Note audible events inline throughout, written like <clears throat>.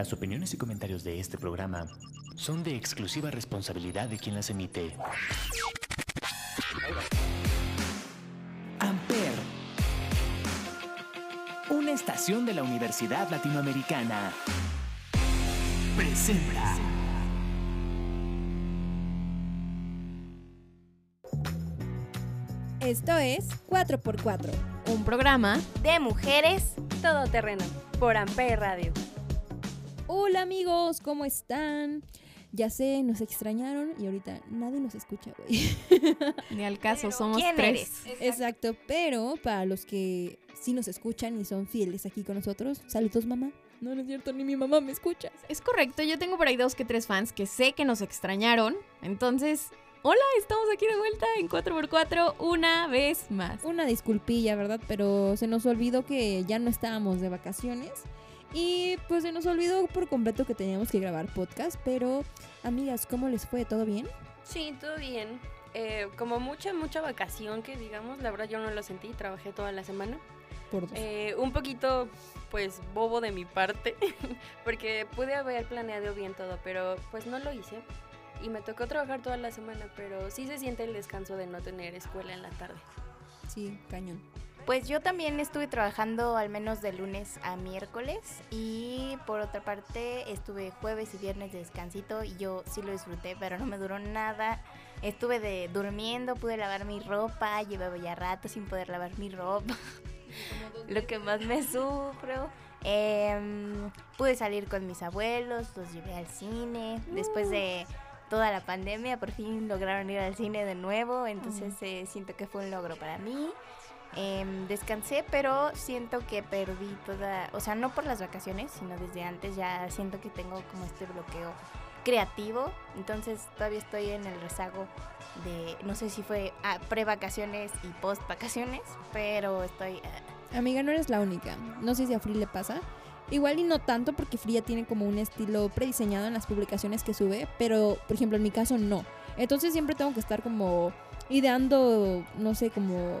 Las opiniones y comentarios de este programa son de exclusiva responsabilidad de quien las emite. Amper, una estación de la Universidad Latinoamericana, presenta. Esto es 4x4. Un programa de mujeres todoterreno por Amper Radio. Hola amigos, ¿cómo están? Ya sé, nos extrañaron y ahorita nadie nos escucha, güey. <laughs> Ni al caso, somos ¿quién tres. eres? Exacto, pero para los que sí nos escuchan y son fieles aquí con nosotros, saludos mamá. No, no es cierto, ni mi mamá me escucha. Es correcto, yo tengo por ahí dos que tres fans que sé que nos extrañaron. Entonces, hola, estamos aquí de vuelta en 4x4 una vez más. Una disculpilla, ¿verdad? Pero se nos olvidó que ya no estábamos de vacaciones. Y pues se nos olvidó por completo que teníamos que grabar podcast. Pero, amigas, ¿cómo les fue? ¿Todo bien? Sí, todo bien. Eh, como mucha, mucha vacación que digamos, la verdad yo no lo sentí, trabajé toda la semana. Por dos. Eh, un poquito, pues, bobo de mi parte, <laughs> porque pude haber planeado bien todo, pero pues no lo hice. Y me tocó trabajar toda la semana, pero sí se siente el descanso de no tener escuela en la tarde. Sí, cañón. Pues yo también estuve trabajando al menos de lunes a miércoles y por otra parte estuve jueves y viernes de descansito y yo sí lo disfruté, pero no me duró nada. Estuve de durmiendo, pude lavar mi ropa, llevaba ya rato sin poder lavar mi ropa. <laughs> Lo que más me sufro. Em, pude salir con mis abuelos, los llevé al cine. Después de toda la pandemia, por fin lograron ir al cine de nuevo, entonces eh, siento que fue un logro para mí. Em, descansé, pero siento que perdí toda, o sea, no por las vacaciones, sino desde antes ya siento que tengo como este bloqueo creativo, entonces todavía estoy en el rezago de, no sé si fue ah, pre-vacaciones y post-vacaciones, pero estoy... ah, Amiga, no eres la única. No sé si a Free le pasa. Igual y no tanto porque Free tiene como un estilo prediseñado en las publicaciones que sube, pero por ejemplo en mi caso no. Entonces siempre tengo que estar como ideando, no sé, como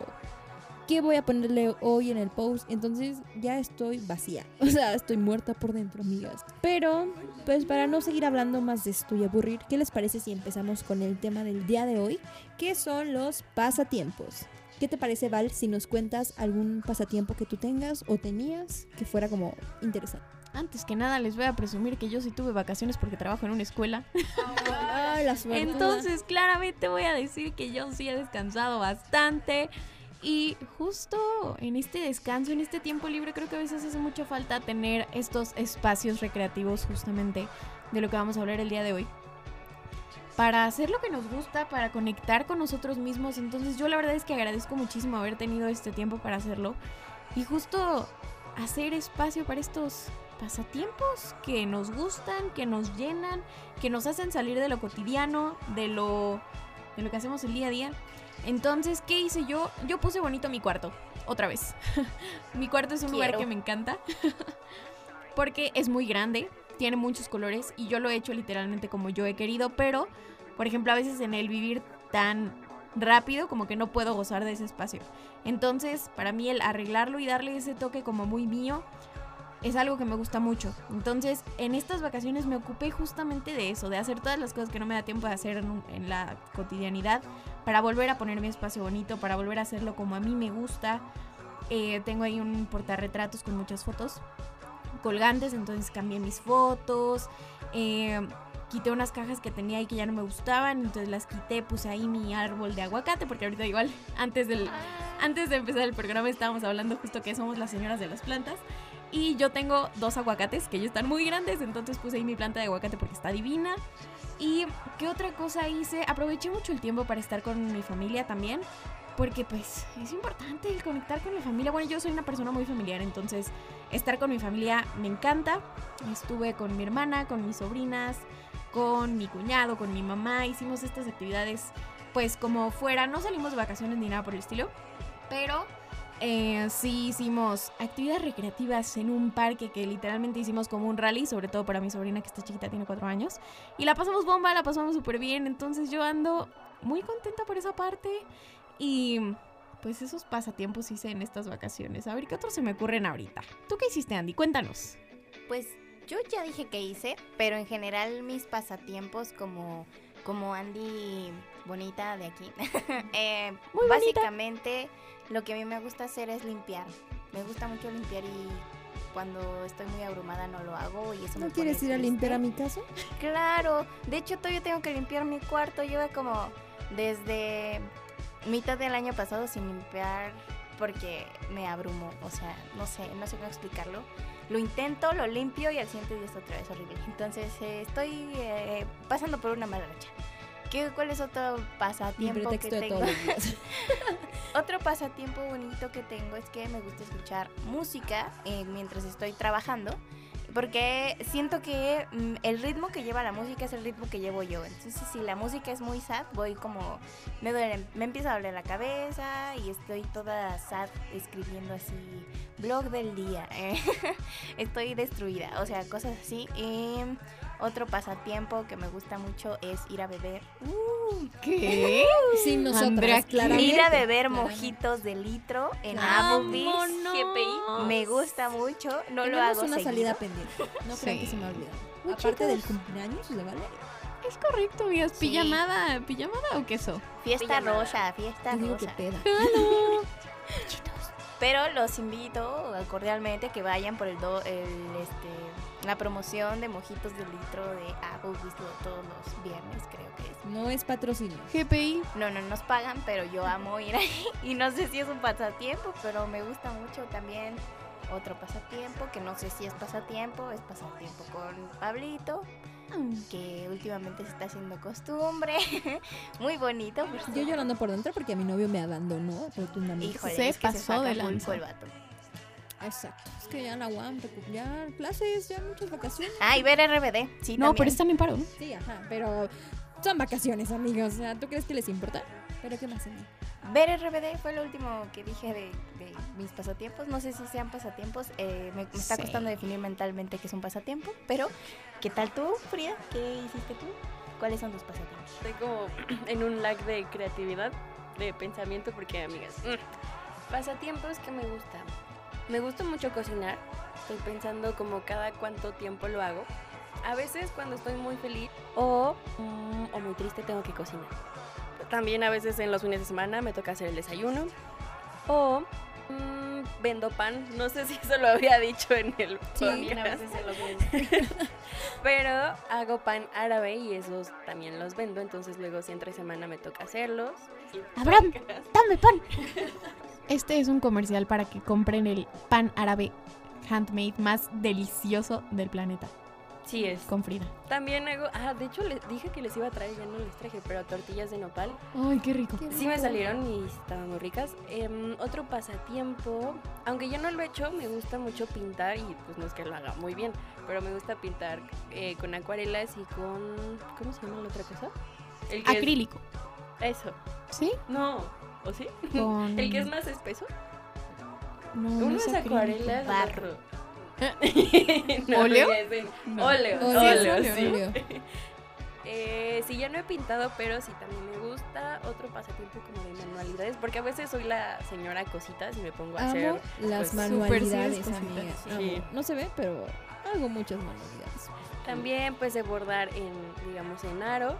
qué voy a ponerle hoy en el post. Entonces ya estoy vacía. <laughs> O sea, estoy muerta por dentro, amigas. Pero, pues para no seguir hablando más de esto y aburrir, ¿qué les parece si empezamos con el tema del día de hoy? Que son los pasatiempos. ¿Qué te parece, Val, si nos cuentas algún pasatiempo que tú tengas o tenías que fuera como interesante? Antes que nada les voy a presumir que yo sí tuve vacaciones porque trabajo en una escuela. <laughs> Ay, la. Entonces, claramente voy a decir que yo sí he descansado bastante. Y justo en este descanso, en este tiempo libre, creo que a veces hace mucha falta tener estos espacios recreativos justamente de lo que vamos a hablar el día de hoy. Para hacer lo que nos gusta, para conectar con nosotros mismos. Entonces yo la verdad es que agradezco muchísimo haber tenido este tiempo para hacerlo. Y justo hacer espacio para estos pasatiempos que nos gustan, que nos llenan, que nos hacen salir de lo cotidiano, de lo, de lo que hacemos el día a día. Entonces, ¿qué hice yo? Yo puse bonito mi cuarto, otra vez. <laughs> mi cuarto es un lugar que me encanta <laughs> porque es muy grande, tiene muchos colores y yo lo he hecho literalmente como yo he querido, pero, por ejemplo, a veces en el vivir tan rápido como que no puedo gozar de ese espacio. Entonces, para mí el arreglarlo y darle ese toque como muy mío es algo que me gusta mucho. Entonces, en estas vacaciones me ocupé justamente de eso, de hacer todas las cosas que no me da tiempo de hacer en, un- en la cotidianidad, para volver a poner mi espacio bonito, para volver a hacerlo como a mí me gusta. Eh, tengo ahí un portarretratos con muchas fotos colgantes, entonces cambié mis fotos. eh, quité unas cajas que tenía ahí que ya no me gustaban, entonces las quité, puse ahí mi árbol de aguacate, porque ahorita igual, <laughs> antes, del, antes de empezar el programa estábamos hablando justo que somos las señoras de las plantas. Y yo tengo dos aguacates que ya están muy grandes, entonces puse ahí mi planta de aguacate porque está divina. ¿Y qué otra cosa hice? Aproveché mucho el tiempo para estar con mi familia también, porque pues es importante el conectar con mi familia. Bueno, yo soy una persona muy familiar, entonces estar con mi familia me encanta. Estuve con mi hermana, con mis sobrinas, con mi cuñado, con mi mamá. Hicimos estas actividades pues como fuera. No salimos de vacaciones ni nada por el estilo, pero eh, sí hicimos actividades recreativas en un parque que literalmente hicimos como un rally, sobre todo para mi sobrina que está chiquita, tiene cuatro años. Y la pasamos bomba, la pasamos súper bien. Entonces yo ando muy contenta por esa parte. Y pues esos pasatiempos hice en estas vacaciones. A ver qué otros se me ocurren ahorita. ¿Tú qué hiciste, Andy? Cuéntanos. Pues yo ya dije que hice, pero en general mis pasatiempos como, como Andy bonita de aquí, <laughs> eh, básicamente lo que a mí me gusta hacer es limpiar. Me gusta mucho limpiar y cuando estoy muy abrumada no lo hago y eso me ¿No pone quieres ir a limpiar a mi casa? Claro, de hecho todavía tengo que limpiar mi cuarto. Llevo como desde mitad del año pasado sin limpiar porque me abrumo. O sea, no sé, no sé cómo explicarlo. Lo intento, lo limpio y al siguiente día está otra vez horrible. Entonces eh, estoy eh, pasando por una mala racha. ¿Qué, ¿Cuál es otro pasatiempo que tengo? <laughs> Otro pasatiempo bonito que tengo es que me gusta escuchar música eh, mientras estoy trabajando. Porque siento que mm, el ritmo que lleva la música es el ritmo que llevo yo. Entonces, si la música es muy sad, voy como. Me, duele, me empieza a doler la cabeza y estoy toda sad escribiendo así. Blog del día. <laughs> eh. estoy destruida. O sea, cosas así. Y otro pasatiempo que me gusta mucho es ir a beber. Uh, ¿Qué? Sin nosotras, Andrea, claramente. ir a beber mojitos de litro en. Applebee's. GPI. Me gusta mucho, no lo hago una seguido. salida pendiente. No crean que Sí. se me ha olvidado. Uy, Aparte del cumpleaños de Valeria. Es correcto, amigas. Sí. ¿Pijamada? ¿Pijamada o queso? Fiesta Pijamada. rosa, fiesta Te digo que peda. <laughs> Pero los invito cordialmente que vayan por el, do- el este la promoción de mojitos de litro de Applebee's lo- todos los viernes, creo que es. No es patrocinio. GPI. No, no nos pagan, pero yo amo ir ahí. <laughs> Y no sé si es un pasatiempo, pero me gusta mucho también otro pasatiempo, que no sé si es pasatiempo, es pasatiempo con Pablito, que últimamente se está haciendo costumbre. <laughs> Muy bonito. por Yo llorando por dentro porque a mi novio me abandonó rotundamente. Híjole, Se es que se pasó a de Acapulco lanza. el vato. Exacto. Es que ya la UAM, recu- ya clases, ya muchas vacaciones. Ah, y ver RBD, sí, No, también. pero están en paro. ¿no? Sí, ajá, pero son vacaciones, amigos. O sea, ¿tú crees que les importa? Pero ¿qué más, amigo? Ver RBD fue lo último que dije de, de mis pasatiempos. No sé si sean pasatiempos. eh, me, me está Sí. costando definir mentalmente qué es un pasatiempo. Pero, ¿qué tal tú, Frida? ¿Qué hiciste tú? ¿Cuáles son tus pasatiempos? Estoy como <clears throat> en un lag de creatividad, de pensamiento, porque, amigas, mm, pasatiempos que me gusta. Me gusta mucho cocinar. Estoy pensando como cada cuánto tiempo lo hago. A veces cuando estoy muy feliz o, mm, o muy triste tengo que cocinar. También a veces en los fines de semana me toca hacer el desayuno. O mm, vendo pan. No sé si eso lo había dicho en el También a veces. <laughs> Pero hago pan árabe y esos también los vendo, entonces luego si entre semana me toca hacerlos. Abraham, dame pan. Este es un comercial para que compren el pan árabe handmade más delicioso del planeta. Sí es. Con Frida. También hago, ah, de hecho les dije que les iba a traer, ya no les traje, pero tortillas de nopal. Ay, qué rico. Sí me salieron y estaban muy ricas. Em, otro pasatiempo, aunque yo no lo he hecho, me gusta mucho pintar y pues no es que lo haga muy bien, pero me gusta pintar eh, con acuarelas y con, ¿cómo se llama la otra cosa? El que es- Acrílico. eso. ¿Sí? No, ¿o sí? Con... <laughs> El que es más espeso. No, no Uno es acrílico. acuarela, el Barro. <laughs> No, ¿Óleo? No. Óleo, Óleo, óleo, óleo, sí. óleo. <laughs> Eh, sí, ya no he pintado, pero sí también me gusta otro pasatiempo como de manualidades, porque a veces soy la señora cositas y me pongo a hacer. Amo las pues, manualidades, amiga. Sí. No se ve, pero hago muchas manualidades. También pues de bordar en, digamos, en aro.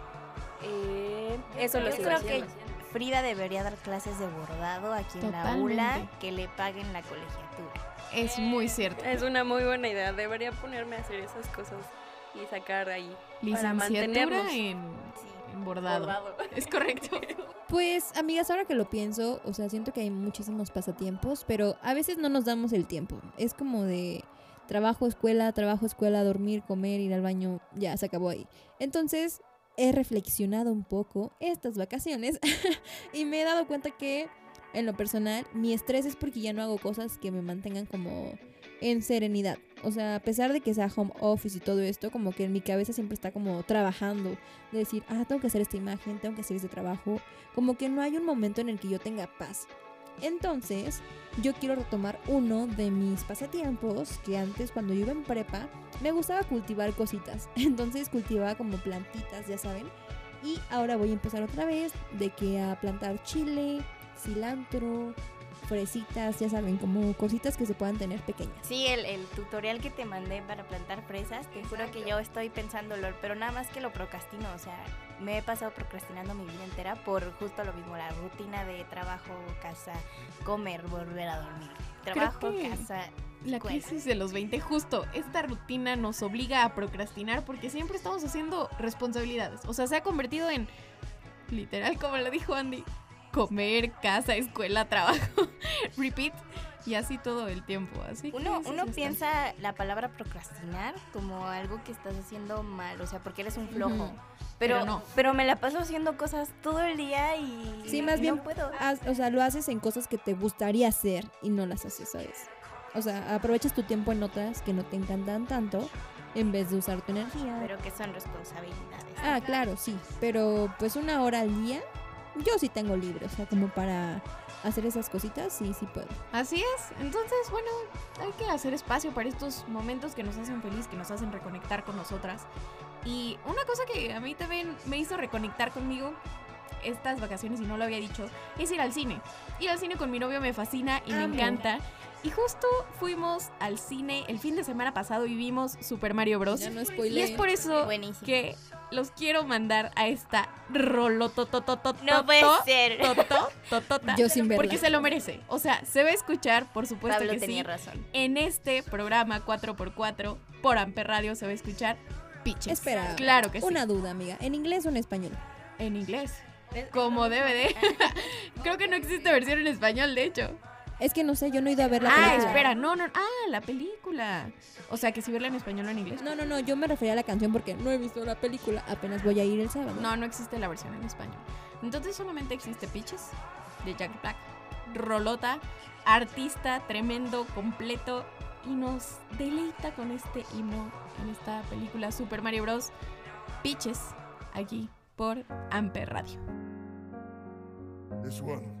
Eh, eso lo Yo sigo creo haciendo. que Frida debería dar clases de bordado aquí en la. ULA, que le paguen la colegiatura. Es muy cierto. Es una muy buena idea. Debería ponerme a hacer esas cosas y sacar ahí para Licenciatura mantenernos. en, en bordado. bordado. <laughs> Es correcto. <laughs> Pues, amigas, ahora que lo pienso, o sea, siento que hay muchísimos pasatiempos, pero a veces no nos damos el tiempo. Es como de trabajo, escuela, trabajo, escuela, dormir, comer, ir al baño, ya se acabó ahí. Entonces, he reflexionado un poco estas vacaciones <laughs> y me he dado cuenta que, en lo personal, mi estrés es porque ya no hago cosas que me mantengan como en serenidad. O sea, a pesar de que sea home office y todo esto, como que en mi cabeza siempre está como trabajando. De decir, ah, tengo que hacer esta imagen, tengo que hacer este trabajo. Como que no hay un momento en el que yo tenga paz. Entonces, yo quiero retomar uno de mis pasatiempos que antes, cuando yo iba en prepa, me gustaba cultivar cositas. <laughs> Entonces, cultivaba como plantitas, ya saben. Y ahora voy a empezar otra vez de que a plantar chile, cilantro, fresitas, ya saben, como cositas que se puedan tener pequeñas. Sí, el, el tutorial que te mandé para plantar fresas, te juro que yo estoy pensándolo, pero nada más que lo procrastino, o sea, me he pasado procrastinando mi vida entera por justo lo mismo, la rutina de trabajo, casa, comer, volver a dormir. Trabajo, casa, La escuela. crisis de los 20, justo, esta rutina nos obliga a procrastinar porque siempre estamos haciendo responsabilidades. O sea, se ha convertido en, literal, como lo dijo Andy, comer, casa, escuela, trabajo, <laughs> repeat, y así todo el tiempo. Así Uno, uno piensa la palabra procrastinar como algo que estás haciendo mal, o sea, porque eres un flojo. Pero, Pero no. pero me la paso haciendo cosas todo el día y Sí, más no bien, puedo. haz- o sea, lo haces en cosas que te gustaría hacer y no las haces, ¿sabes? O sea, aprovechas tu tiempo en otras que no te encantan tanto en vez de usar tu energía. Pero que son responsabilidades. Ah, claro, sí, pero pues una hora al día yo sí tengo libre, o sea, como para hacer esas cositas, sí, sí puedo. Así es. Entonces, bueno, hay que hacer espacio para estos momentos que nos hacen feliz, que nos hacen reconectar con nosotras. Y una cosa que a mí también me hizo reconectar conmigo estas vacaciones, y no lo había dicho, es ir al cine. Ir al cine con mi novio me fascina y me encanta. Y justo fuimos al cine el fin de semana pasado y vimos Super Mario Bros. Ya no Y es por eso Buenísimo. que los quiero mandar a esta rolotototototota. No puede ser. totototota, Yo sin verla. Porque se lo merece. O sea, se va a escuchar, por supuesto Pablo que tenía sí. razón. En este programa 4x4 por Amper Radio se va a escuchar Pitches. Espera, Claro que sí. Una duda, amiga, ¿en inglés o en español? En inglés. Como DVD. Creo que no existe versión en español, de hecho. Es que no sé, yo no he ido a ver la ah, película. espera, no, no. Ah, la película. O sea, que si verla en español o en inglés. No, no, no, yo me refería a la canción porque no he visto la película, apenas voy a ir el sábado. No, no existe la versión en español. Entonces solamente existe Pitches de Jack Black. Rolota, artista tremendo, completo y nos deleita con este himno en esta película Super Mario Bros. Pitches aquí por Amper Radio. This one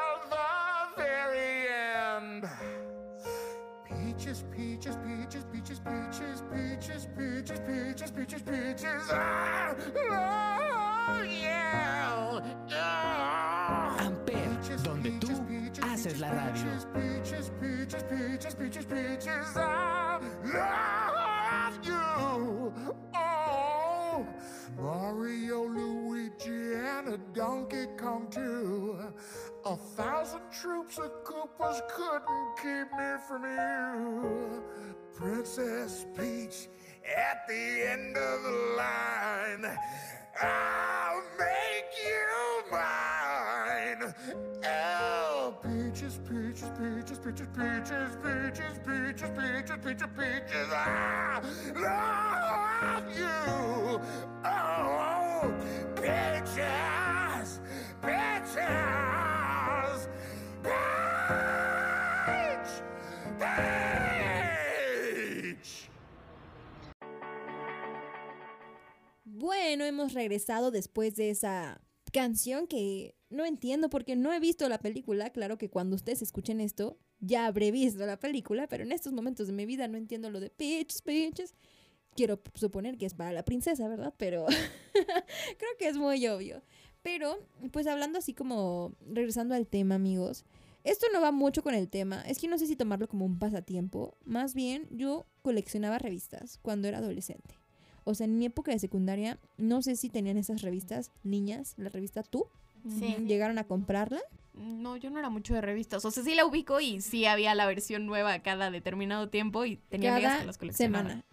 Peaches, peaches, peaches, peaches, peaches, peaches, peaches, peaches, peaches, peaches. Ah, oh, yeah. Ah. Amper, Peaches, donde tú peaches, peaches, haces la radio. Peaches, peaches, peaches, peaches, peaches. I love peaches, peaches, peaches, peaches, peaches, peaches, peaches. I love you. Oh, peaches, peaches, peach, peach. Bueno, hemos regresado después de esa canción que no entiendo porque no he visto la película. Claro que cuando ustedes escuchen esto, ya habré visto la película, pero en estos momentos de mi vida no entiendo lo de pitches, pitches. Quiero suponer que es para la princesa, ¿verdad? Pero <laughs> creo que es muy obvio. Pero, pues hablando así como, regresando al tema, amigos, esto no va mucho con el tema. Es que no sé si tomarlo como un pasatiempo. Más bien, yo coleccionaba revistas cuando era adolescente. O sea, en mi época de secundaria, no sé si tenían esas revistas, niñas, la revista Tú. Sí. ¿Llegaron a comprarla? No, yo no era mucho de revistas. O sea, sí la ubico y sí había la versión nueva cada determinado tiempo y tenía amigas que Cada las coleccionaban. semana.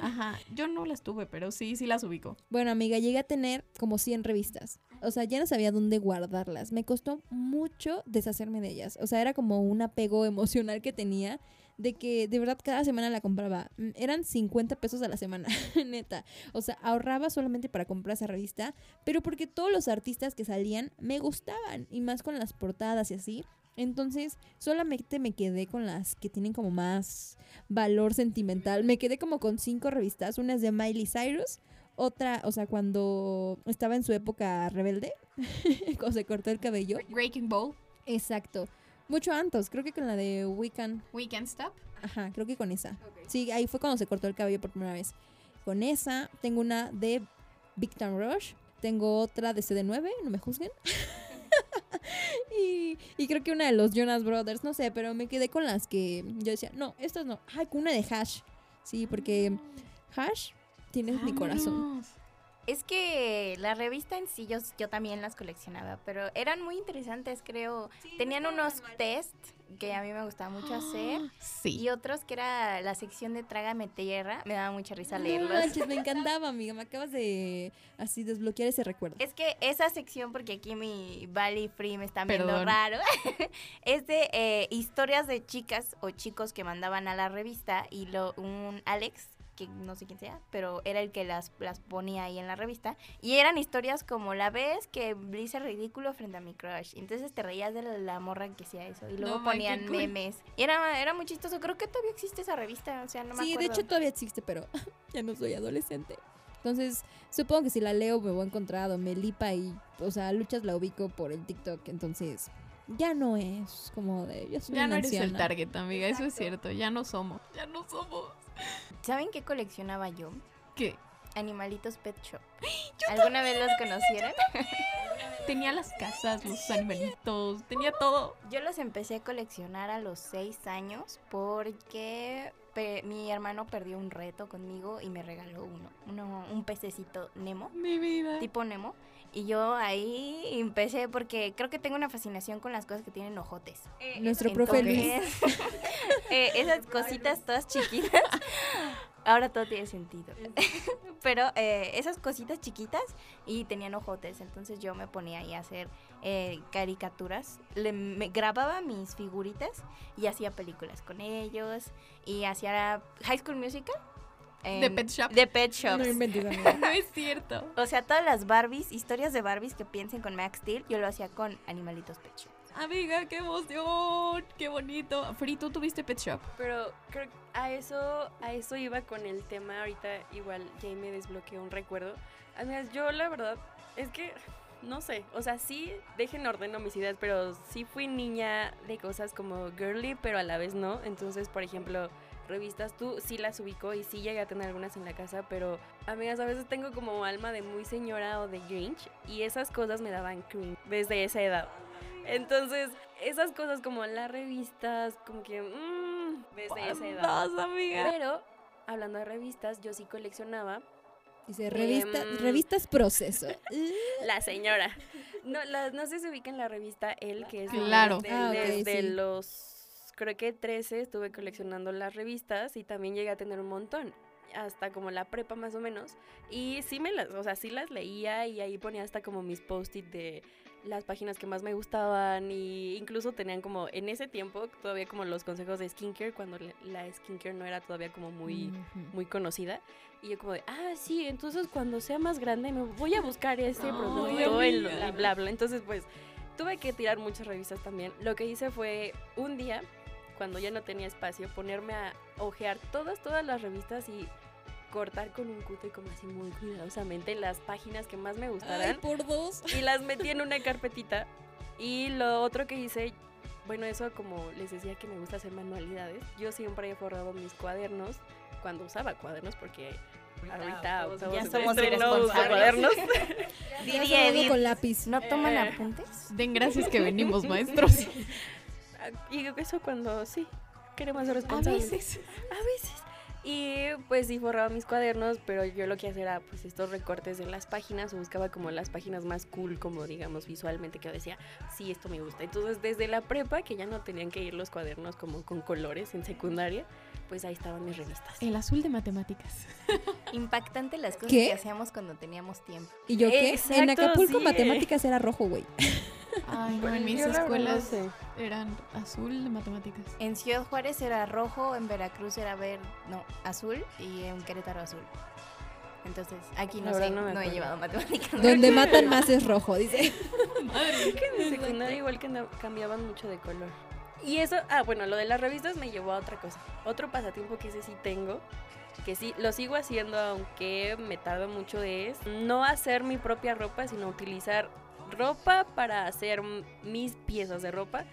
Ajá, yo no las tuve, pero sí, sí las ubico. Bueno, amiga, llegué a tener como 100 revistas. O sea, ya no sabía dónde guardarlas. Me costó mucho deshacerme de ellas. O sea, era como un apego emocional que tenía de que de verdad cada semana la compraba. Mm, Eran 50 pesos a la semana, <laughs> neta. O sea, ahorraba solamente para comprar esa revista, pero porque todos los artistas que salían me gustaban y más con las portadas y así. Entonces, solamente me quedé con las que tienen como más valor sentimental. Me quedé como con cinco revistas. Una es de Miley Cyrus. Otra, o sea, cuando estaba en su época rebelde, <laughs> cuando se cortó el cabello. Breaking Ball, Exacto. Mucho antes, creo que con la de Weekend. Weekend Stop. Ajá, creo que con esa. Sí, ahí fue cuando se cortó el cabello por primera vez. Con esa, tengo una de Big Time Rush. Tengo otra de CD9, no me juzguen. <laughs> y, y creo que una de los Jonas Brothers, no sé, pero me quedé con las que yo decía, no, estas no. Ay, con una de Hash. Sí, porque Hash tienes mi corazón. Es que la revista en sí yo, yo también las coleccionaba, pero eran muy interesantes, creo. Tenían unos test que a mí me gustaba mucho hacer <gasps> Sí. y otros que era la sección de Trágame Tierra. Me daba mucha risa No leerlos. manches, me <laughs> encantaba, amiga. Me acabas de así desbloquear ese recuerdo. Es que esa sección, porque aquí mi Valley Free me está viendo raro, <laughs> es de eh, historias de chicas o chicos que mandaban a la revista y lo, un Alex, que no sé quién sea, pero era el que las, las ponía ahí en la revista. Y eran historias como la vez que hice ridículo frente a mi crush. Entonces te reías de la, la morra que hacía eso. Y luego No, man, ponían cool. memes. Y era, era muy chistoso. Creo que todavía existe esa revista. O sea, no me sí, de hecho todavía existe, pero <laughs> ya no soy adolescente. Entonces, supongo que si la leo me voy a encontrar a Melipa y, o sea, Luchas la ubico por el TikTok, entonces ya no es como de, soy Ya una no eres el anciana. target, amiga, eso es cierto. Ya no somos. Ya no somos. ¿Saben qué coleccionaba yo? ¿Qué? Animalitos Pet Shop. <gasps> ¿Alguna vez los conocieron? Tenía las casas, los animalitos, tenía todo. Yo los empecé a coleccionar a los seis años porque mi hermano perdió un reto conmigo y me regaló uno, uno un pececito Nemo, Mi vida. tipo Nemo. Y yo ahí empecé porque creo que tengo una fascinación con las cosas que tienen ojotes. Nuestro profe Luis. <laughs> Eh, esas cositas todas chiquitas, ahora todo tiene sentido. <laughs> Pero eh, esas cositas chiquitas y tenían ojotes, entonces yo me ponía ahí a hacer eh, caricaturas, Le, me grababa mis figuritas y hacía películas con ellos y hacía High School Musical. ¿De en- Pet Shop? De Pet Shops. No. <laughs> No es cierto. O sea, todas las Barbies, historias de Barbies que piensen con Max Steel, yo lo hacía con Animalitos Pet Shop. Amiga, qué emoción. Qué bonito. Free, ¿tú tuviste Pet Shop? Pero creo que a eso, a eso iba con el tema. Ahorita igual Jay me desbloqueó un recuerdo. Amigas, yo la verdad es que no sé. O sea, sí dejen orden mis ideas, pero sí fui niña de cosas como girly, pero a la vez no. Entonces, por ejemplo, revistas, tú sí las ubico y sí llegué a tener algunas en la casa, pero amigas, a veces tengo como alma de muy señora o de Grinch y esas cosas me daban cringe desde esa edad. Entonces, esas cosas como las revistas, como que... mm, desde esa edad. Amiga. Pero, hablando de revistas, yo sí coleccionaba Dice, revista, Em, revistas proceso. <laughs> La señora. No, la- no sé si se ubica en la revista El, que es Claro. desde, Ah, ok, desde sí. los, creo que 13 estuve coleccionando las revistas y también llegué a tener un montón. Hasta como la prepa más o menos. Y sí me las, o sea, sí las leía y ahí ponía hasta como mis post-it de las páginas que más me gustaban y incluso tenían como en ese tiempo todavía como los consejos de skincare cuando la skincare no era todavía como muy muy conocida. Y yo como de, ah, sí, entonces cuando sea más grande me voy a buscar ese producto y bla, bla. Entonces, pues, tuve que tirar muchas revistas también. Lo que hice fue un día, cuando ya no tenía espacio, ponerme a ojear todas, todas las revistas y cortar con un cúter como así muy cuidadosamente las páginas que más me Ay, gustaran por dos. y las metí en una carpetita. Y lo otro que hice, bueno, eso como les decía que me gusta hacer manualidades, yo siempre he forrado mis cuadernos cuando usaba cuadernos porque ahorita todos todos ya somos no cuadernos. <laughs> Diría con lápiz. ¿no toman Eh. apuntes? Den gracias que venimos, <laughs> maestros. Y eso cuando sí, queremos ser A responsables. veces. <laughs> A veces. Y pues sí forraba mis cuadernos, pero yo lo que hacía era pues estos recortes de las páginas, o buscaba como las páginas más cool, como digamos visualmente, que yo decía, sí, esto me gusta. Entonces desde la prepa, que ya no tenían que ir los cuadernos como con colores en secundaria, pues ahí estaban mis revistas. El azul de matemáticas. <laughs> Impactante las cosas ¿Qué? que hacíamos cuando teníamos tiempo. ¿Y yo qué? En Exacto, Acapulco sí. matemáticas era rojo, güey. <laughs> Ay, no, en mis escuelas eran azul de matemáticas. En Ciudad Juárez era rojo, en Veracruz era verde, no, azul y en Querétaro azul. Entonces, aquí no sé, no, no he llevado matemáticas. Donde <laughs> matan más es rojo, dice. En secundaria igual que cambiaban mucho de color. Y eso, ah, bueno, lo de las revistas me llevó a otra cosa. Otro pasatiempo que ese sí tengo, que sí lo sigo haciendo aunque me tardo mucho, es no hacer mi propia ropa, sino utilizar ropa para hacer mis piezas de ropa.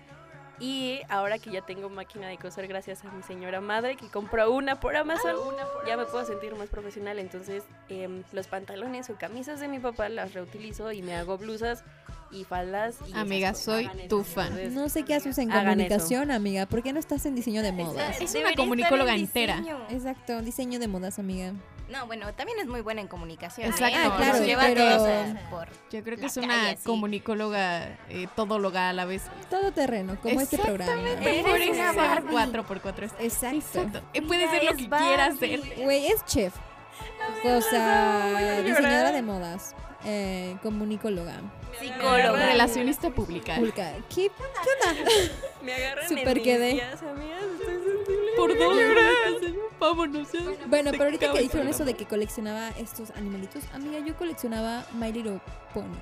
Y ahora que ya tengo máquina de coser gracias a mi señora madre que compró una por Amazon, ya me puedo sentir más profesional. Entonces em, los pantalones o camisas de mi papá las reutilizo y me hago blusas y faldas. Y Amiga, soy tu fan. Entonces, No sé qué haces en comunicación, amiga. ¿Por qué no estás en diseño de modas? Es una comunicóloga entera. diseño. Exacto, diseño de modas, amiga. No, bueno, también es muy buena en comunicación. Exacto. ¿eh? Ah, claro, Lleva pero- cosas por... Yo creo que es una calle, sí. comunicóloga eh, todóloga a la vez. Todo terreno, como este programa. Por una eso Barbie. 4x4 es Exacto. Exacto. Eh, Puede ser lo que quiera hacer. Güey, es chef. O sea, diseñadora de modas. Eh, comunicóloga. Psicóloga. Relacionista pública. Pulca. ¿Qué? Me agarran Super en quedé. días, amigas, estoy sensible. Por dos horas. Vámonos. ya. Bueno, pero ahorita que dijeron eso de que coleccionaba estos animalitos, amiga, yo coleccionaba My Little Pony.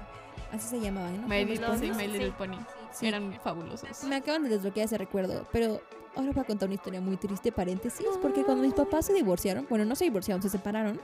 Así se llamaban, ¿no? My Little, sí. My Little Pony. Sí. Eran fabulosos. Me acaban de desbloquear ese recuerdo, pero ahora voy a contar una historia muy triste, paréntesis, porque cuando mis papás se divorciaron, bueno, no se divorciaron, se separaron,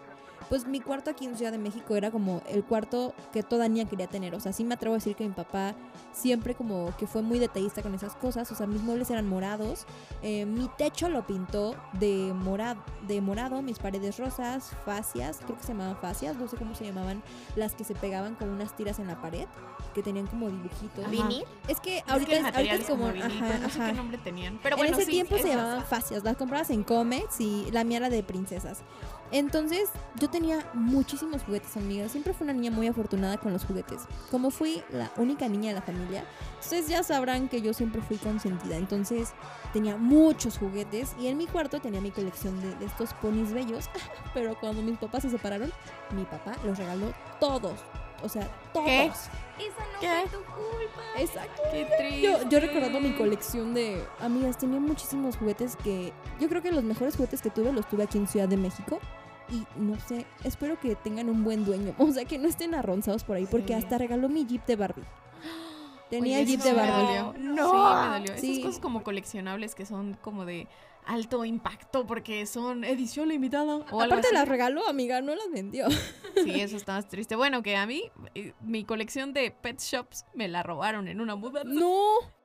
pues mi cuarto aquí en Ciudad de México era como el cuarto que toda niña quería tener. O sea, sí me atrevo a decir que mi papá siempre como que fue muy detallista con esas cosas. O sea, mis muebles eran morados. eh, mi techo lo pintó de, morado, de morado, mis paredes rosas, fascias, creo que se llamaban fascias, no sé cómo se llamaban, las que se pegaban con unas tiras en la pared, que tenían como dibujitos. ¿Vinil? Es que Es que ahorita, es, ahorita como, vinil, ajá, no sé ajá. qué nombre tenían. Pero en bueno, ese sí, tiempo se llamaban fascias, las comprabas en Comets y la mía era de princesas. Entonces yo tenía muchísimos juguetes, amiga. Siempre fui una niña muy afortunada con los juguetes. Como fui la única niña de la familia, ustedes ya sabrán que yo siempre fui consentida. Entonces tenía muchos juguetes y en mi cuarto tenía mi colección de, de estos ponis bellos. <laughs> Pero cuando mis papás se separaron, mi papá los regaló todos. O sea, todos. ¿Qué? Esa no ¿Qué? fue tu culpa. Exacto. Qué triste. Yo, yo recordando mi colección de amigas, tenía muchísimos juguetes que yo creo que los mejores juguetes que tuve los tuve aquí en Ciudad de México. Y no sé, espero que tengan un buen dueño. <laughs> O sea, que no estén arronzados por ahí, porque Sí. hasta regaló mi Jeep de Barbie. Tenía Oye, Jeep de Barbie. dolió. No. Sí, me dolió. Sí. Esas cosas como coleccionables que son como de alto impacto porque son edición limitada o Aparte las regaló, amiga, no las vendió. Sí, <laughs> eso está más triste. Bueno, que a mí eh, mi colección de pet shops me la robaron en una mudanza. No.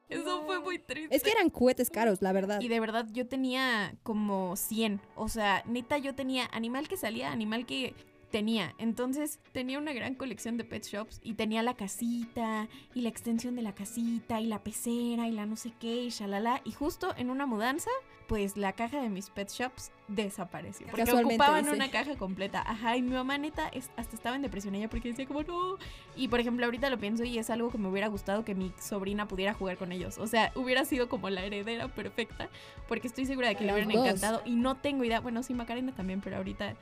Eso fue muy triste. Es que eran juguetes caros, la verdad. Y de verdad yo tenía como 100. O sea, neta yo tenía animal que salía, animal que tenía. Entonces tenía una gran colección de pet shops y tenía la casita y la extensión de la casita y la pecera y la no sé qué y shalala. Y justo en una mudanza, pues la caja de mis pet shops desapareció. Porque ocupaban dice. una caja completa. Ajá, y mi mamá neta es- hasta estaba en depresión ella porque decía como no. Y por ejemplo, ahorita lo pienso y es algo que me hubiera gustado que mi sobrina pudiera jugar con ellos. O sea, hubiera sido como la heredera perfecta porque estoy segura de que le hubieran dos. encantado y no tengo idea. Bueno, sí, Macarena también, pero ahorita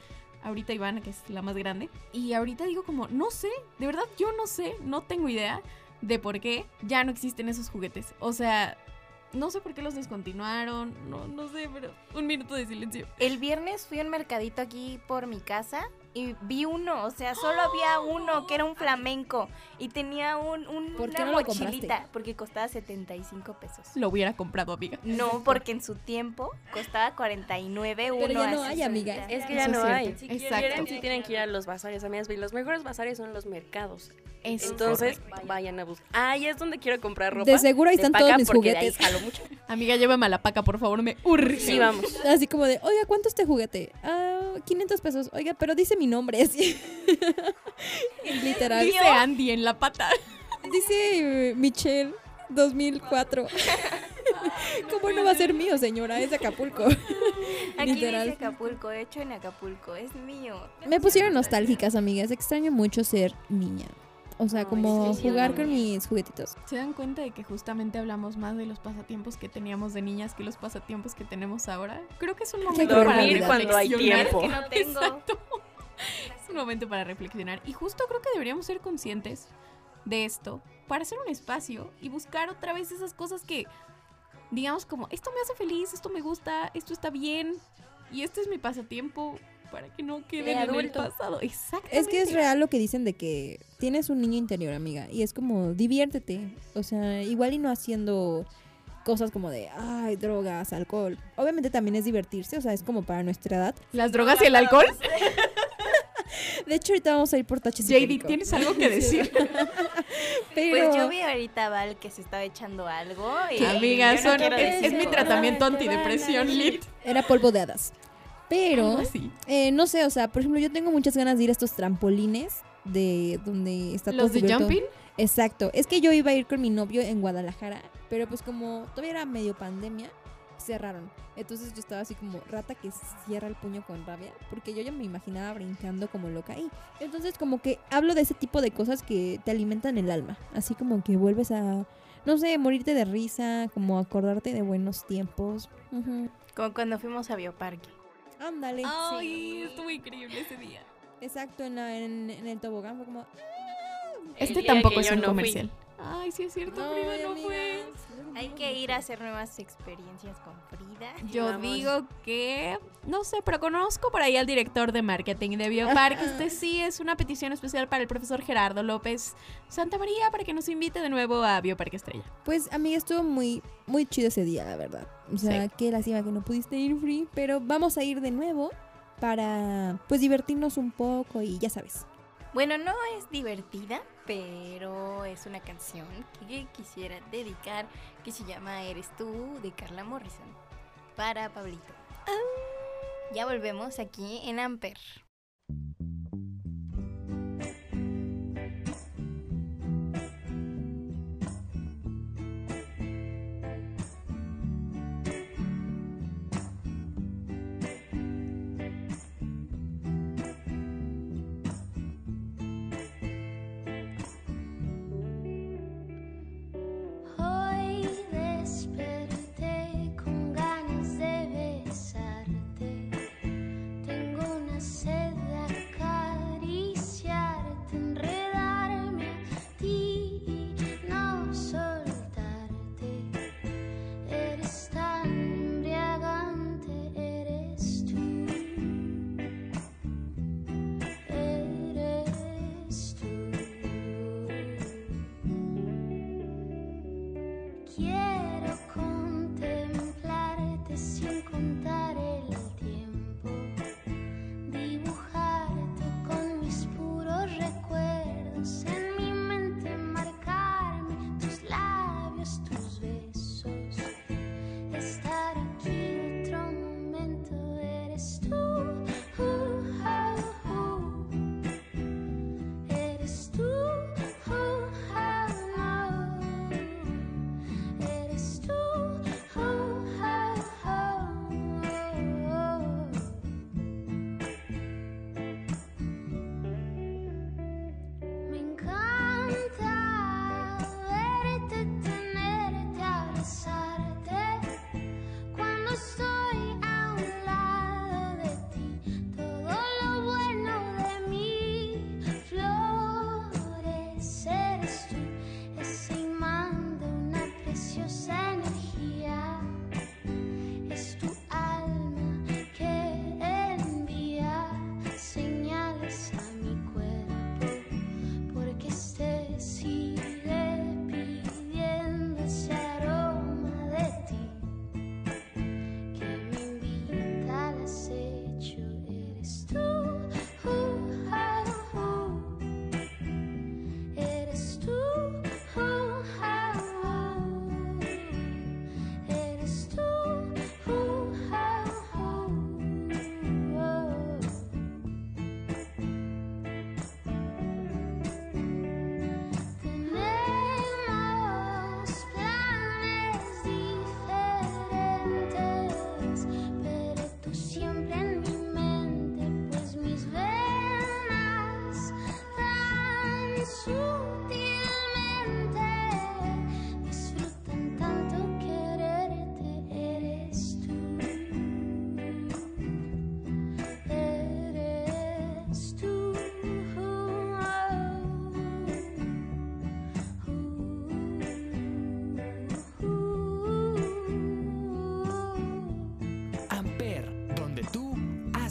ahorita Ivana, que es la más grande. Y ahorita digo como, no sé, de verdad yo no sé, no tengo idea de por qué ya no existen esos juguetes. O sea, no sé por qué los descontinuaron, no, no sé, pero un minuto de silencio. El viernes fui a un mercadito aquí por mi casa y vi uno, o sea, solo había uno que era un flamenco y tenía un, un- ¿Por qué una no mochilita porque costaba 75 pesos. Lo hubiera comprado, amiga. No, porque en su tiempo costaba 49 uno Pero ya no hay, 60. amiga. Es que Eso ya no hay. Si Exacto. quieren, sí tienen que ir a los bazares, amigas. Los mejores bazares son los mercados. Es Entonces, correcto. vayan a buscar. Ah, y es donde quiero comprar ropa. De seguro ahí de están paca, todos mis de ahí juguetes. jalo mucho. <laughs> Amiga, llévame a la paca, por favor, me urge. Sí, vamos. Así como de, oiga, ¿cuánto este juguete? Ah, 500 pesos. Oiga, pero dice mi nombre. <laughs> Así. Literal. Dice Andy en la pata. Dice eh, Michelle 2004. <laughs> ¿Cómo no va a ser mío, señora? Es de Acapulco. Aquí <laughs> Literal. dice Acapulco, hecho en Acapulco, es mío. Me pusieron nostálgicas, amigas. Extraño mucho ser niña. O sea, Ay, como sí, sí, jugar con mis juguetitos. ¿Se dan cuenta de que justamente hablamos más de los pasatiempos que teníamos de niñas que los pasatiempos que tenemos ahora? Creo que es un momento para Dormir reflexionar. cuando hay tiempo. Que no <laughs> tengo. Exacto. Es un momento para reflexionar. Y justo creo que deberíamos ser conscientes de esto para hacer un espacio y buscar otra vez esas cosas que, digamos, como esto me hace feliz, esto me gusta, esto está bien y este es mi pasatiempo. Para que no queden De en el pasado. Exactamente. Es que es real lo que dicen de que tienes un niño interior, amiga, y es como diviértete, o sea, igual y no haciendo cosas como de, ay, drogas, alcohol. Obviamente también es divertirse, o sea, es como para nuestra edad. Las drogas y el alcohol. <laughs> De hecho, ahorita vamos a ir por taches JD, ¿tienes algo que <laughs> decir? <laughs> Pero Pues yo vi ahorita a Val que se estaba echando algo. Y Amiga, no es, es mi tratamiento antidepresión lit. era polvo de hadas. Pero, eh, no sé, o sea, por ejemplo, yo tengo muchas ganas de ir a estos trampolines de donde está todo Los de cubierto. jumping. Exacto. Es que yo iba a ir con mi novio en Guadalajara, pero pues como todavía era medio pandemia, cerraron. Entonces yo estaba así como rata que cierra el puño con rabia, porque yo ya me imaginaba brincando como loca ahí. Entonces como que hablo de ese tipo de cosas que te alimentan el alma, así como que vuelves a, no sé, morirte de risa, como acordarte de buenos tiempos. Como cuando fuimos a Bioparque. Ándale. Ay, estuvo increíble ese día. Exacto, en, la- en- en el tobogán fue como... Este tampoco es un no fui. comercial. Ay, sí es cierto, Frida no fue. Hay que ir a hacer nuevas experiencias con Frida. <laughs> Yo Vamos. digo que, no sé, pero conozco por ahí al director de marketing de Bioparque. <laughs> Este sí es una petición especial para el profesor Gerardo López Santa María para que nos invite de nuevo a Bioparque Estrella. Pues amiga, estuvo muy, muy chido ese día, la verdad. O sea, qué lástima que no pudiste ir free, pero vamos a ir de nuevo para pues divertirnos un poco y ya sabes. Bueno, no es divertida, pero es una canción que quisiera dedicar que se llama Eres tú de Carla Morrison para Pablito. Ya volvemos aquí en Amper.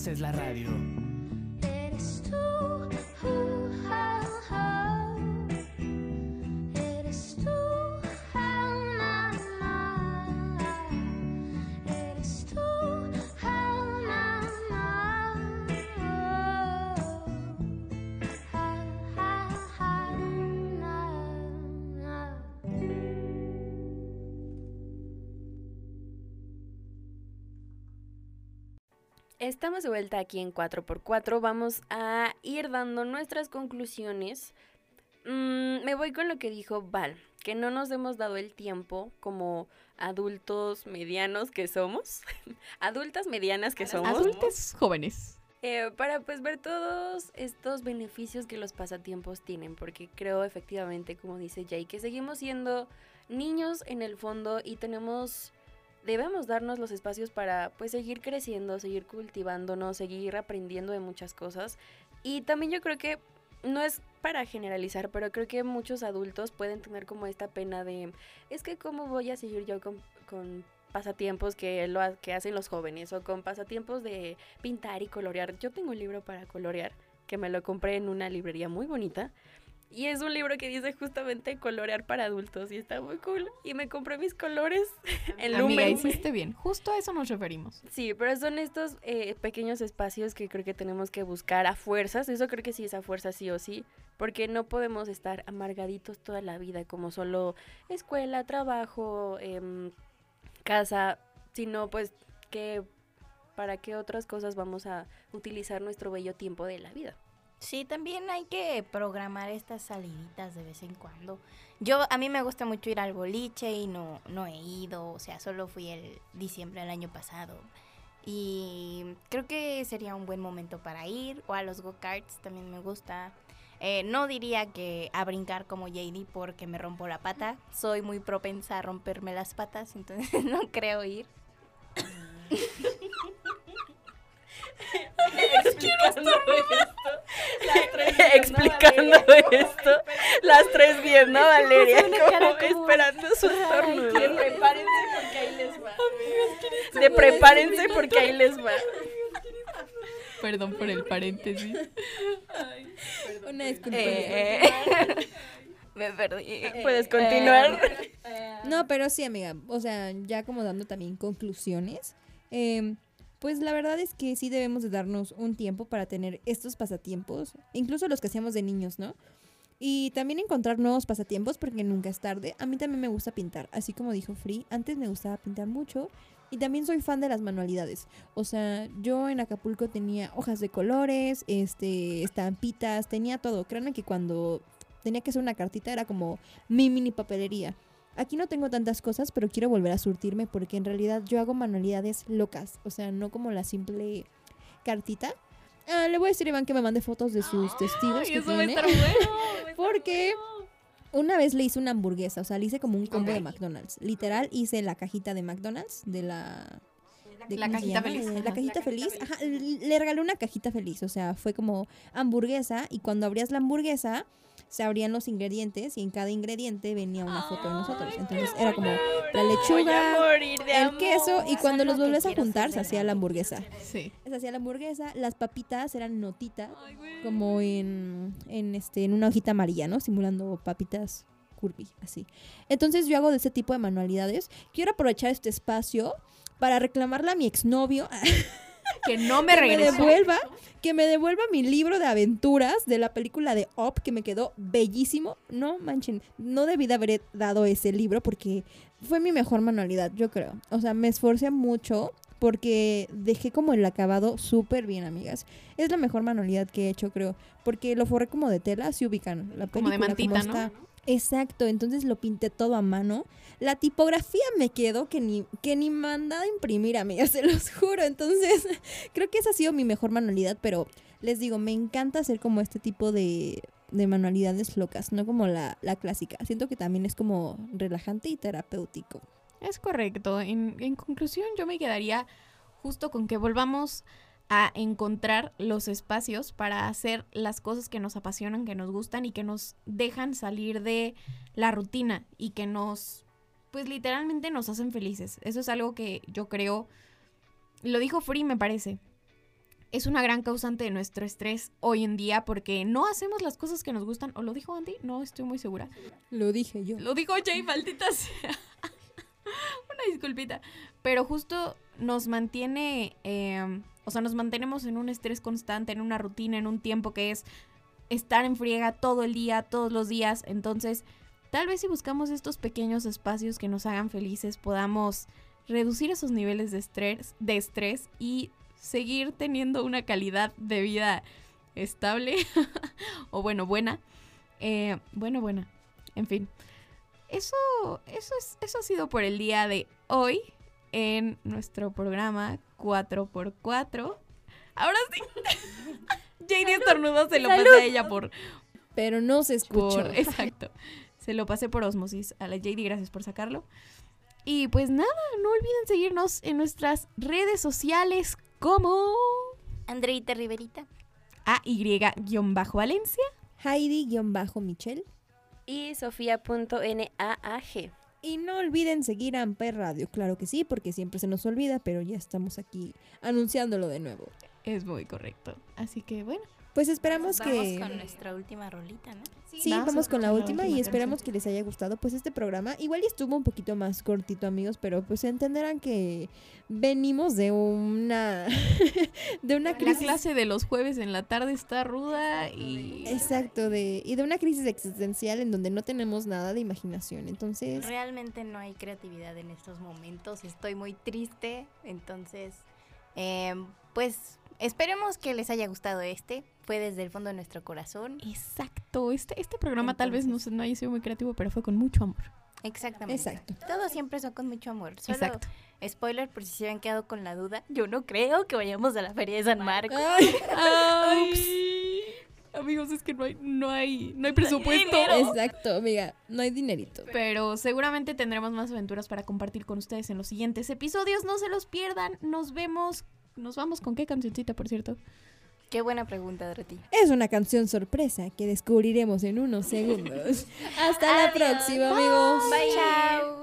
Es la radio. Estamos de vuelta aquí en 4x4. Vamos a ir dando nuestras conclusiones. Mm, me voy con lo que dijo Val, que no nos hemos dado el tiempo como adultos medianos que somos, <laughs> adultas medianas que somos, Adultos jóvenes. eh, para pues ver todos estos beneficios que los pasatiempos tienen, porque creo efectivamente, como dice Jay, que seguimos siendo niños en el fondo y tenemos, debemos darnos los espacios para pues seguir creciendo, seguir cultivándonos, seguir aprendiendo de muchas cosas. Y también yo creo que no es para generalizar, pero creo que muchos adultos pueden tener como esta pena de, es que cómo voy a seguir yo con, con pasatiempos que, lo, que hacen los jóvenes o con pasatiempos de pintar y colorear. Yo tengo un libro para colorear que me lo compré en una librería muy bonita. Y es un libro que dice justamente colorear para adultos y está muy cool. Y me compré mis colores <laughs> en Amiga, Lumen. hiciste bien. Justo a eso nos referimos. Sí, pero son estos eh, pequeños espacios que creo que tenemos que buscar a fuerzas. Eso creo que sí es a fuerzas sí o sí. Porque no podemos estar amargaditos toda la vida como solo escuela, trabajo, em, casa, sino pues que para qué otras cosas vamos a utilizar nuestro bello tiempo de la vida. Sí, también hay que programar estas saliditas de vez en cuando. Yo, a mí me gusta mucho ir al boliche y no, no he ido, o sea, solo fui el diciembre del año pasado. Y creo que sería un buen momento para ir, o a los go-karts también me gusta. Eh, no diría que a brincar como JD porque me rompo la pata. Soy muy propensa a romperme las patas, entonces <laughs> no creo ir. <laughs> <laughs> <laughs> las tres explicando esto, las tres viendo a Valeria como como, esperando su turno. De prepárense porque ahí les va. De prepárense porque ahí les va. <laughs> Perdón por el paréntesis. Una disculpa. Eh, me perdí. Puedes continuar. No, pero sí, amiga. O sea, ya como dando también conclusiones. em, pues la verdad es que sí debemos de darnos un tiempo para tener estos pasatiempos. Incluso los que hacíamos de niños, ¿no? Y también encontrar nuevos pasatiempos porque nunca es tarde. A mí también me gusta pintar. Así como dijo Free, antes me gustaba pintar mucho. Y también soy fan de las manualidades. O sea, yo en Acapulco tenía hojas de colores, este, estampitas, tenía todo. Créanme que cuando tenía que hacer una cartita era como mi mini papelería. Aquí no tengo tantas cosas, pero quiero volver a surtirme porque en realidad yo hago manualidades locas. O sea, no como la simple cartita. Ah, le voy a decir a Iván que me mande fotos de sus testigos que eso va a tiene. estar <laughs> bueno. Porque una vez le hice una hamburguesa, o sea, le hice como un combo de McDonald's. Literal, hice la cajita de McDonald's, de la... de- La ¿cómo se cajita llama? feliz. La cajita feliz. Ajá, le regalé una cajita feliz, o sea, fue como hamburguesa y cuando abrías la hamburguesa se abrían los ingredientes y en cada ingrediente venía una foto de nosotros. Entonces era como la lechuga, el queso y cuando los volvías a juntar se hacía la hamburguesa. Sí. Se hacía la hamburguesa, las papitas eran notitas, como en, en, este, en una hojita amarilla, ¿no? Simulando papitas curvy, así. Entonces yo hago de ese tipo de manualidades. Quiero aprovechar este espacio para reclamarle a mi exnovio <laughs> Que no me que me regrese. devuelva, que me devuelva mi libro de aventuras de la película de Up, que me quedó bellísimo. No manchen, no debí de haber dado ese libro porque fue mi mejor manualidad, yo creo. O sea, me esforcé mucho porque dejé como el acabado súper bien, amigas. Es la mejor manualidad que he hecho, creo. Porque lo forré como de tela, si ubican la Como de película, mantita, ¿no? está. Exacto, entonces lo pinté todo a mano. La tipografía me quedó que ni, que ni mandada a imprimir, amigas, <laughs> se los juro. Entonces, creo que esa ha sido mi mejor manualidad, pero les digo, me encanta hacer como este tipo de, de manualidades locas, no como la, la clásica. Siento que también es como relajante y terapéutico. Es correcto. En, en conclusión, yo me quedaría justo con que volvamos a encontrar los espacios para hacer las cosas que nos apasionan, que nos gustan y que nos dejan salir de la rutina y que nos, pues literalmente nos hacen felices. Eso es algo que yo creo, lo dijo Free me parece. es una gran causante de nuestro estrés hoy en día porque no hacemos las cosas que nos gustan. ¿O lo dijo Andy? No estoy muy segura. Lo dije yo. Lo dijo Jay, maldita sea. <laughs> Una disculpita. Pero justo nos mantiene, eh, o sea, nos mantenemos en un estrés constante, en una rutina, en un tiempo que es estar en friega todo el día, todos los días. Entonces, tal vez si buscamos estos pequeños espacios que nos hagan felices, podamos reducir esos niveles de estrés, de estrés y seguir teniendo una calidad de vida estable <laughs> o bueno, buena. Eh, bueno, buena. En fin. Eso, eso, es, eso ha sido por el día de hoy en nuestro programa 4x4. Ahora sí. <laughs> JD estornudó, se lo pasé a ella por, Pero no se escuchó. por- <laughs> exacto. Se lo pasé por osmosis a la JD, gracias por sacarlo. Y pues nada, no olviden seguirnos en nuestras redes sociales como Andreita Riverita. AY-Valencia. Heidi-Michelle. Y sofía.naag. Y no olviden seguir a Amper Radio, claro que sí, porque siempre se nos olvida, pero ya estamos aquí anunciándolo de nuevo. Es muy correcto. Así que bueno. Pues esperamos Vamos que... con nuestra última rolita, ¿no? Sí, Vamos vamos, con la la última, y esperamos canción. que les haya gustado pues este programa. Igual y estuvo un poquito más cortito, amigos, pero pues entenderán que venimos de una <laughs> de una La crisis clase de los jueves en la tarde está ruda y... exacto de y de una crisis existencial en donde no tenemos nada de imaginación. Entonces, Realmente no hay creatividad en estos momentos. Estoy muy triste. Entonces, em, pues esperemos que les haya gustado este. Fue desde el fondo de nuestro corazón. Exacto. Este, este programa tal vez no, no haya sido muy creativo, pero fue con mucho amor. Exactamente. Exacto. Todo siempre son con mucho amor. Solo, Exacto. spoiler por si se habían quedado con la duda. Yo no creo que vayamos a la Feria de San Marcos. <laughs> Ay, Ay, amigos, es que no hay, no hay, no hay presupuesto. exacto, amiga, no hay dinerito. Pero seguramente tendremos más aventuras para compartir con ustedes en los siguientes episodios. No se los pierdan. Nos vemos. Nos vamos con qué cancioncita, por cierto. Qué buena pregunta, Dorothy. Es una canción sorpresa que descubriremos en unos segundos. <laughs> Hasta la próxima, amigos. Bye. Chao.